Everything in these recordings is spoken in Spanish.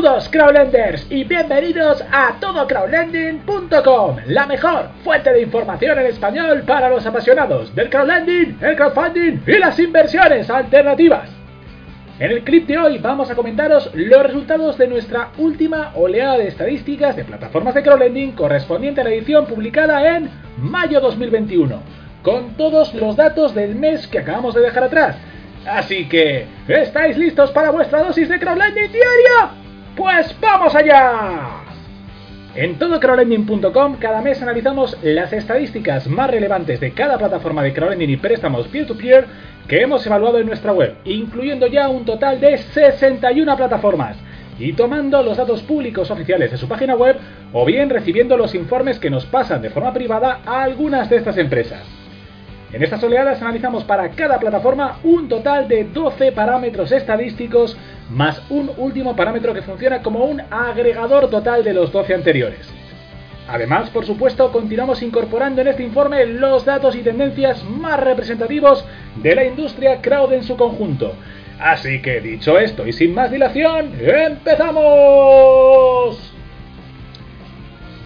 Saludos crowdlenders y bienvenidos a todocrowdlending.com, la mejor fuente de información en español para los apasionados del crowdlending, el crowdfunding y las inversiones alternativas. En el clip de hoy vamos a comentaros los resultados de nuestra última oleada de estadísticas de plataformas de crowdlending correspondiente a la edición publicada en mayo 2021, con todos los datos del mes que acabamos de dejar atrás. Así que, ¿estáis listos para vuestra dosis de crowdlending diaria? Pues vamos allá. En todocrowdlending.com cada mes analizamos las estadísticas más relevantes de cada plataforma de crowdlending y préstamos peer-to-peer que hemos evaluado en nuestra web, incluyendo ya un total de 61 plataformas, y tomando los datos públicos oficiales de su página web o bien recibiendo los informes que nos pasan de forma privada a algunas de estas empresas. En estas oleadas analizamos para cada plataforma un total de 12 parámetros estadísticos más un último parámetro que funciona como un agregador total de los 12 anteriores. Además, por supuesto, continuamos incorporando en este informe los datos y tendencias más representativos de la industria crowd en su conjunto. Así que dicho esto y sin más dilación, ¡empezamos!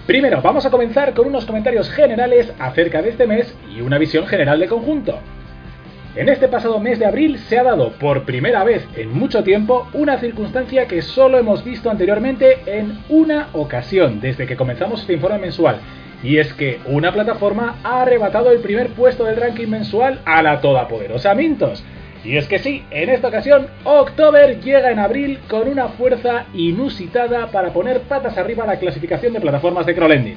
Primero, vamos a comenzar con unos comentarios generales acerca de este mes y una visión general de conjunto. En este pasado mes de abril se ha dado por primera vez en mucho tiempo una circunstancia que solo hemos visto anteriormente en una ocasión desde que comenzamos este informe mensual. Y es que una plataforma ha arrebatado el primer puesto del ranking mensual a la todopoderosa Mintos. Y es que sí, en esta ocasión, October llega en abril con una fuerza inusitada para poner patas arriba la clasificación de plataformas de crowdlending.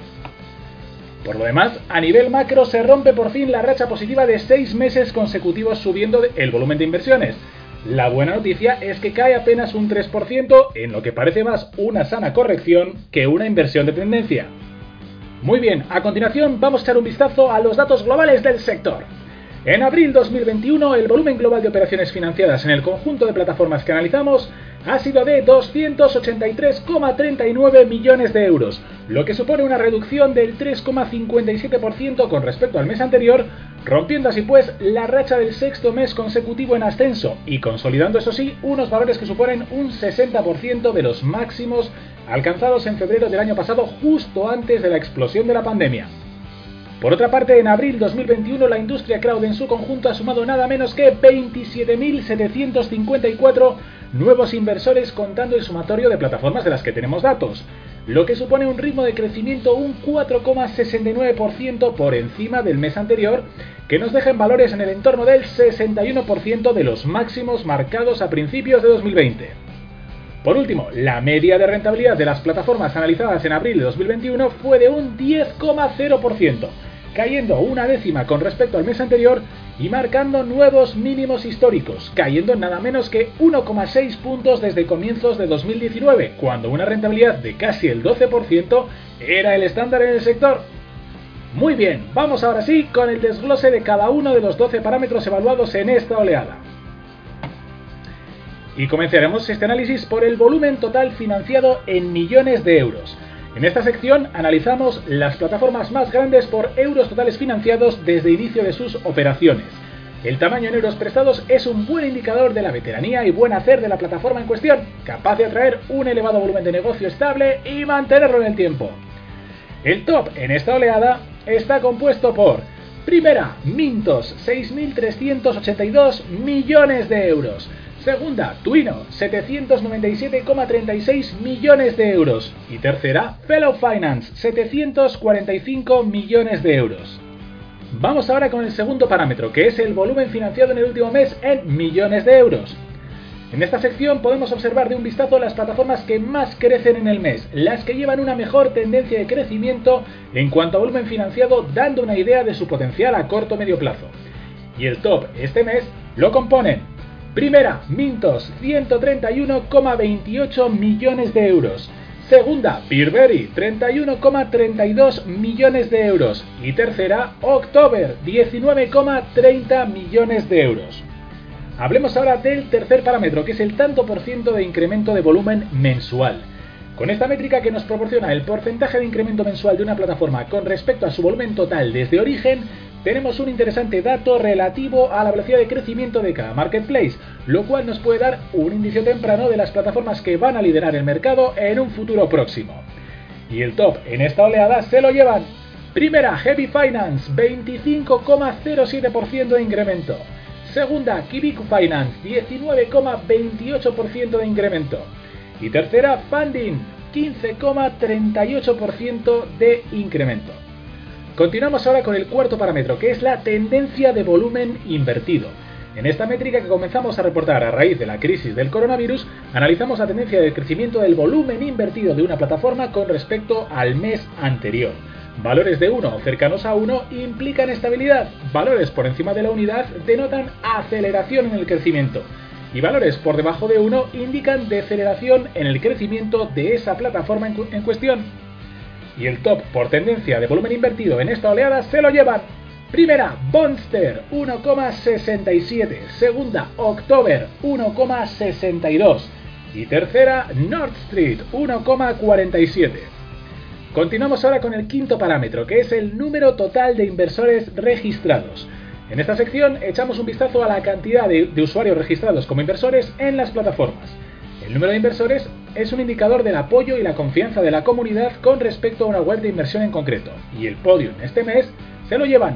Por lo demás, a nivel macro se rompe por fin la racha positiva de 6 meses consecutivos subiendo el volumen de inversiones. La buena noticia es que cae apenas un 3% en lo que parece más una sana corrección que una inversión de tendencia. Muy bien, a continuación vamos a echar un vistazo a los datos globales del sector. En abril 2021, el volumen global de operaciones financiadas en el conjunto de plataformas que analizamos ha sido de 283,39 millones de euros, lo que supone una reducción del 3,57% con respecto al mes anterior, rompiendo así pues la racha del sexto mes consecutivo en ascenso y consolidando eso sí unos valores que suponen un 60% de los máximos alcanzados en febrero del año pasado justo antes de la explosión de la pandemia. Por otra parte, en abril 2021 la industria crowd en su conjunto ha sumado nada menos que 27.754 nuevos inversores contando el sumatorio de plataformas de las que tenemos datos, lo que supone un ritmo de crecimiento un 4,69% por encima del mes anterior, que nos deja en valores en el entorno del 61% de los máximos marcados a principios de 2020. Por último, la media de rentabilidad de las plataformas analizadas en abril de 2021 fue de un 10,0%, cayendo una décima con respecto al mes anterior y marcando nuevos mínimos históricos, cayendo nada menos que 1,6 puntos desde comienzos de 2019, cuando una rentabilidad de casi el 12% era el estándar en el sector. Muy bien, vamos ahora sí con el desglose de cada uno de los 12 parámetros evaluados en esta oleada. Y comenzaremos este análisis por el volumen total financiado en millones de euros. En esta sección analizamos las plataformas más grandes por euros totales financiados desde inicio de sus operaciones. El tamaño en euros prestados es un buen indicador de la veteranía y buen hacer de la plataforma en cuestión, capaz de atraer un elevado volumen de negocio estable y mantenerlo en el tiempo. El top en esta oleada está compuesto por Primera, Mintos, 6.382 millones de euros. Segunda, Twino, 797,36 millones de euros. Y tercera, Fellow Finance, 745 millones de euros. Vamos ahora con el segundo parámetro, que es el volumen financiado en el último mes en millones de euros. En esta sección podemos observar de un vistazo las plataformas que más crecen en el mes, las que llevan una mejor tendencia de crecimiento en cuanto a volumen financiado, dando una idea de su potencial a corto o medio plazo. Y el top este mes lo componen Primera, Mintos, 131,28 millones de euros. Segunda, Peerberry, 31,32 millones de euros. Y tercera, October, 19,30 millones de euros. Hablemos ahora del tercer parámetro, que es el tanto por ciento de incremento de volumen mensual. Con esta métrica que nos proporciona el porcentaje de incremento mensual de una plataforma con respecto a su volumen total desde origen, tenemos un interesante dato relativo a la velocidad de crecimiento de cada marketplace, lo cual nos puede dar un indicio temprano de las plataformas que van a liderar el mercado en un futuro próximo. Y el top en esta oleada se lo llevan. Primera, Heavy Finance, 25,07% de incremento. Segunda, Kibiku Finance, 19,28% de incremento. Y tercera, Funding, 15,38% de incremento. Continuamos ahora con el cuarto parámetro, que es la tendencia de volumen invertido. En esta métrica que comenzamos a reportar a raíz de la crisis del coronavirus, analizamos la tendencia de crecimiento del volumen invertido de una plataforma con respecto al mes anterior. Valores de 1 cercanos a 1 implican estabilidad, valores por encima de la unidad denotan aceleración en el crecimiento y valores por debajo de 1 indican deceleración en el crecimiento de esa plataforma en, cuestión y el top por tendencia de volumen invertido en esta oleada se lo llevan. Primera, Bonster 1,67. Segunda, October 1,62. Y tercera, North Street 1,47. Continuamos ahora con el quinto parámetro, que es el número total de inversores registrados. En esta sección echamos un vistazo a la cantidad de, de usuarios registrados como inversores en las plataformas. El número de inversores es un indicador del apoyo y la confianza de la comunidad con respecto a una web de inversión en concreto, y el podio en este mes se lo llevan.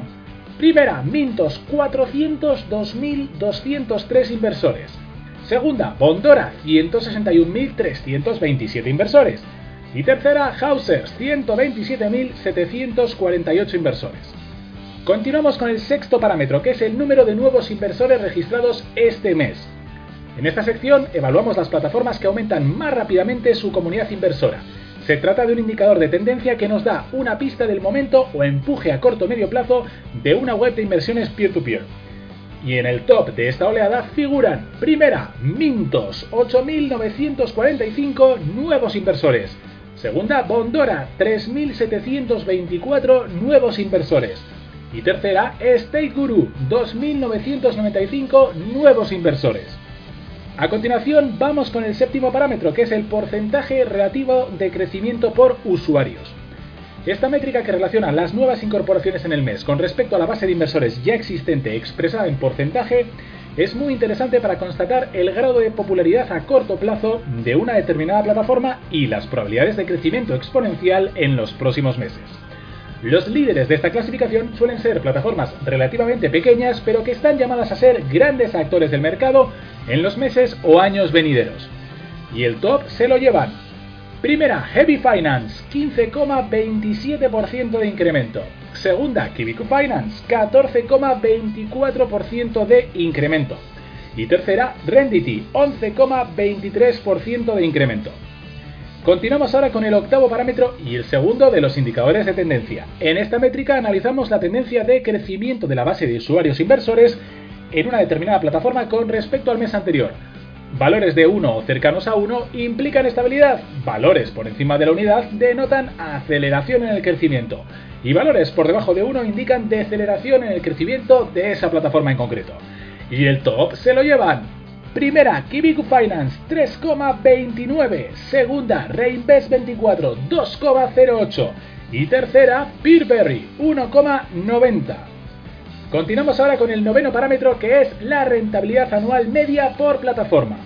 Primera, Mintos, 402.203 inversores. Segunda, Bondora, 161.327 inversores. Y tercera, Hausers, 127.748 inversores. Continuamos con el sexto parámetro, que es el número de nuevos inversores registrados este mes. En esta sección evaluamos las plataformas que aumentan más rápidamente su comunidad inversora. Se trata de un indicador de tendencia que nos da una pista del momento o empuje a corto o medio plazo de una web de inversiones peer-to-peer. Y en el top de esta oleada figuran, primera, Mintos, 8.945 nuevos inversores. Segunda, Bondora, 3.724 nuevos inversores. Y tercera, State Guru, 2.995 nuevos inversores. A continuación vamos con el séptimo parámetro, que es el porcentaje relativo de crecimiento por usuarios. Esta métrica que relaciona las nuevas incorporaciones en el mes con respecto a la base de inversores ya existente expresada en porcentaje es muy interesante para constatar el grado de popularidad a corto plazo de una determinada plataforma y las probabilidades de crecimiento exponencial en los próximos meses. Los líderes de esta clasificación suelen ser plataformas relativamente pequeñas, pero que están llamadas a ser grandes actores del mercado en los meses o años venideros. Y el top se lo llevan. Primera, Heavy Finance, 15,27% de incremento. Segunda, Kibiku Finance, 14,24% de incremento. Y tercera, Rendity, 11,23% de incremento. Continuamos ahora con el octavo parámetro y el segundo de los indicadores de tendencia. En esta métrica analizamos la tendencia de crecimiento de la base de usuarios inversores en una determinada plataforma con respecto al mes anterior. Valores de 1 o cercanos a 1 implican estabilidad, valores por encima de la unidad denotan aceleración en el crecimiento y valores por debajo de 1 indican deceleración en el crecimiento de esa plataforma en concreto. Y el top se lo llevan Primera, Kibiku Finance 3,29. Segunda, Reinvest 24 2,08. Y tercera, Peerberry 1,90. Continuamos ahora con el noveno parámetro que es la rentabilidad anual media por plataforma.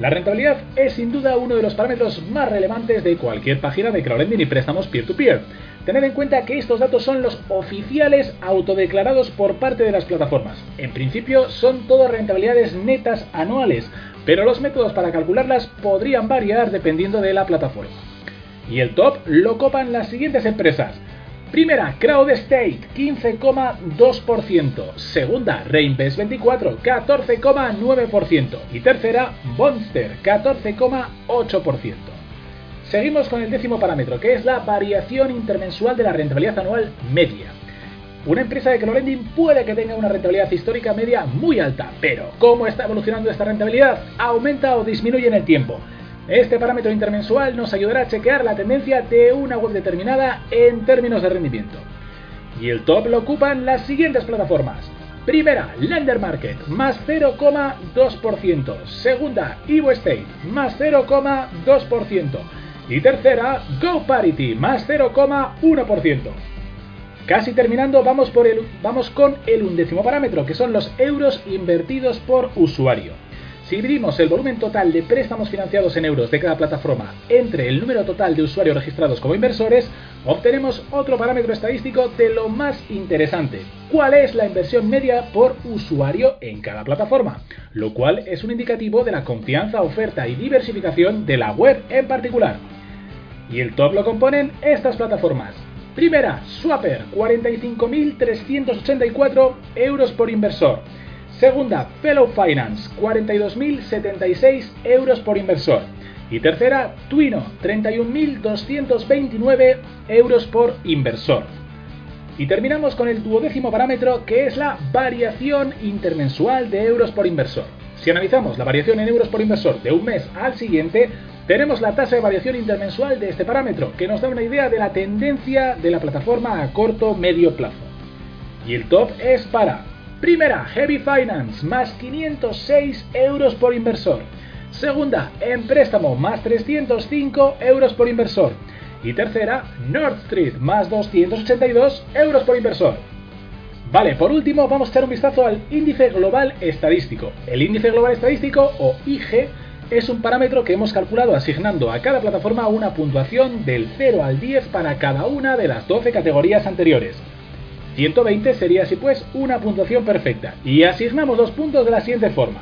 La rentabilidad es sin duda uno de los parámetros más relevantes de cualquier página de crowdlending y préstamos peer-to-peer. peer Tened en cuenta que estos datos son los oficiales autodeclarados por parte de las plataformas. En principio son todas rentabilidades netas anuales, pero los métodos para calcularlas podrían variar dependiendo de la plataforma. Y el top lo copan las siguientes empresas. Primera, CrowdState, 15,2%. Segunda, Reinvest24, 14,9%. Y tercera, Monster, 14,8%. Seguimos con el décimo parámetro, que es la variación intermensual de la rentabilidad anual media. Una empresa de crowdlending puede que tenga una rentabilidad histórica media muy alta, pero ¿cómo está evolucionando esta rentabilidad? ¿Aumenta o disminuye en el tiempo? Este parámetro intermensual nos ayudará a chequear la tendencia de una web determinada en términos de rendimiento. Y el top lo ocupan las siguientes plataformas. Primera, Lender Market, más 0,2%. Segunda, Evo State, más 0,2%. Y tercera, GoParity, más 0,1%. Casi terminando, vamos, vamos con el undécimo parámetro, que son los euros invertidos por usuario. Si dividimos el volumen total de préstamos financiados en euros de cada plataforma entre el número total de usuarios registrados como inversores, obtenemos otro parámetro estadístico de lo más interesante. ¿Cuál es la inversión media por usuario en cada plataforma? Lo cual es un indicativo de la confianza, oferta y diversificación de la web en particular. Y el top lo componen estas plataformas. Primera, Swapper, 45.384 euros por inversor. Segunda, Fellow Finance, 42.076 euros por inversor. Y tercera, Twino, 31.229 euros por inversor. Y terminamos con el duodécimo parámetro que es la variación intermensual de euros por inversor. Si analizamos la variación en euros por inversor de un mes al siguiente, tenemos la tasa de variación intermensual de este parámetro, que nos da una idea de la tendencia de la plataforma a corto medio plazo. Y el top es para Primera, Heavy Finance, más 506 euros por inversor. Segunda, en préstamo, más 305 euros por inversor. Y tercera, North Street, más 282 euros por inversor. Vale, por último vamos a echar un vistazo al índice global estadístico. El índice global estadístico, o IG, es un parámetro que hemos calculado asignando a cada plataforma una puntuación del 0 al 10 para cada una de las 12 categorías anteriores. 120 sería así pues una puntuación perfecta. Y asignamos los puntos de la siguiente forma.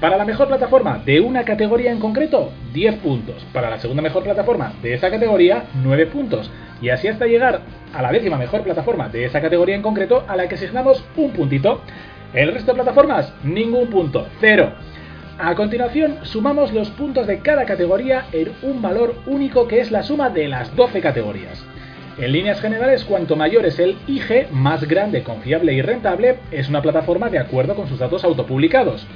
Para la mejor plataforma de una categoría en concreto, 10 puntos. Para la segunda mejor plataforma de esa categoría, 9 puntos. Y así hasta llegar a la décima mejor plataforma de esa categoría en concreto, a la que asignamos un puntito. El resto de plataformas, ningún punto, cero. A continuación, sumamos los puntos de cada categoría en un valor único que es la suma de las 12 categorías. En líneas generales, cuanto mayor es el IG, más grande, confiable y rentable es una plataforma de acuerdo con sus datos autopublicados.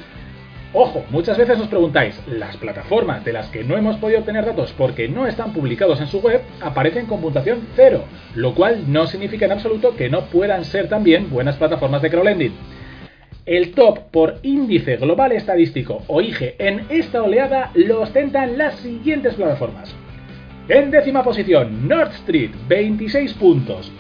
Ojo, muchas veces os preguntáis, las plataformas de las que no hemos podido obtener datos porque no están publicados en su web aparecen con puntuación cero, lo cual no significa en absoluto que no puedan ser también buenas plataformas de crowdlending. El top por índice global estadístico o IG en esta oleada lo ostentan las siguientes plataformas. En décima posición, North Street, 26 puntos.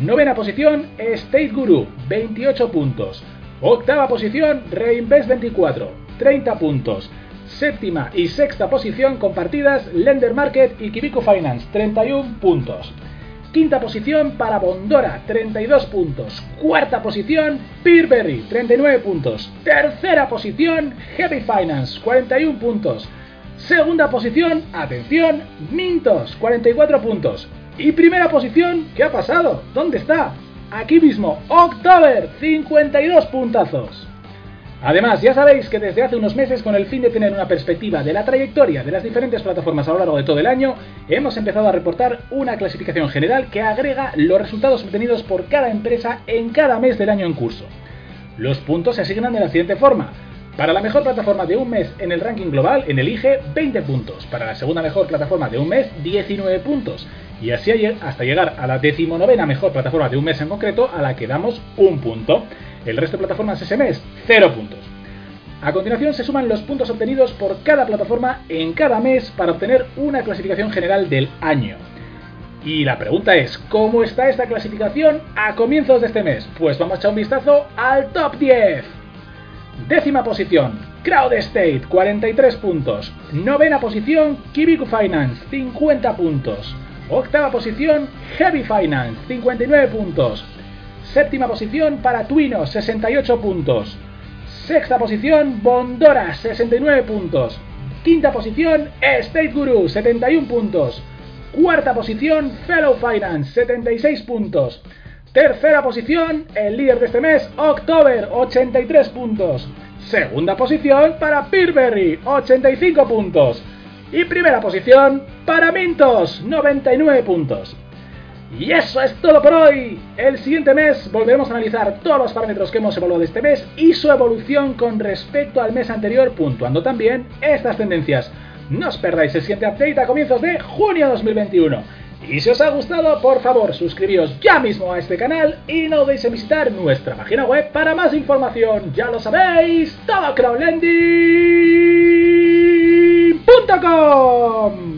Novena posición, State Guru, 28 puntos. Octava posición, Reinvest 24, 30 puntos. Séptima y sexta posición compartidas, Lender Market y Kibico Finance, 31 puntos. Quinta posición para Bondora, 32 puntos. Cuarta posición, Peerberry, 39 puntos. Tercera posición, Heavy Finance, 41 puntos. Segunda posición, atención, Mintos, 44 puntos. Y primera posición, ¿qué ha pasado? ¿Dónde está? Aquí mismo, October, 52 puntazos. Además, ya sabéis que desde hace unos meses, con el fin de tener una perspectiva de la trayectoria de las diferentes plataformas a lo largo de todo el año, hemos empezado a reportar una clasificación general que agrega los resultados obtenidos por cada empresa en cada mes del año en curso. Los puntos se asignan de la siguiente forma. Para la mejor plataforma de un mes en el ranking global, en el IGE, 20 puntos. Para la segunda mejor plataforma de un mes, 19 puntos. Y así hasta llegar a la decimonovena mejor plataforma de un mes en concreto, a la que damos un punto. El resto de plataformas ese mes, 0 puntos. A continuación se suman los puntos obtenidos por cada plataforma en cada mes para obtener una clasificación general del año. Y la pregunta es, ¿cómo está esta clasificación a comienzos de este mes? Pues vamos a echar un vistazo al top 10. Décima posición, Crowd State, 43 puntos. Novena posición, Kibiku Finance, 50 puntos. Octava posición, Heavy Finance, 59 puntos. Séptima posición para Twino, 68 puntos. Sexta posición, Bondora, 69 puntos. Quinta posición, State Guru, 71 puntos. Cuarta posición, Fellow Finance, 76 puntos. Tercera posición, el líder de este mes, October, 83 puntos. Segunda posición para Peerberry, 85 puntos. Y primera posición para Mintos, 99 puntos. Y eso es todo por hoy. El siguiente mes volveremos a analizar todos los parámetros que hemos evaluado este mes y su evolución con respecto al mes anterior, puntuando también estas tendencias. No os perdáis el siguiente update a comienzos de junio 2021. Y si os ha gustado, por favor, suscribíos ya mismo a este canal y no olvidéis visitar nuestra página web para más información. Ya lo sabéis, todocrowdlending.com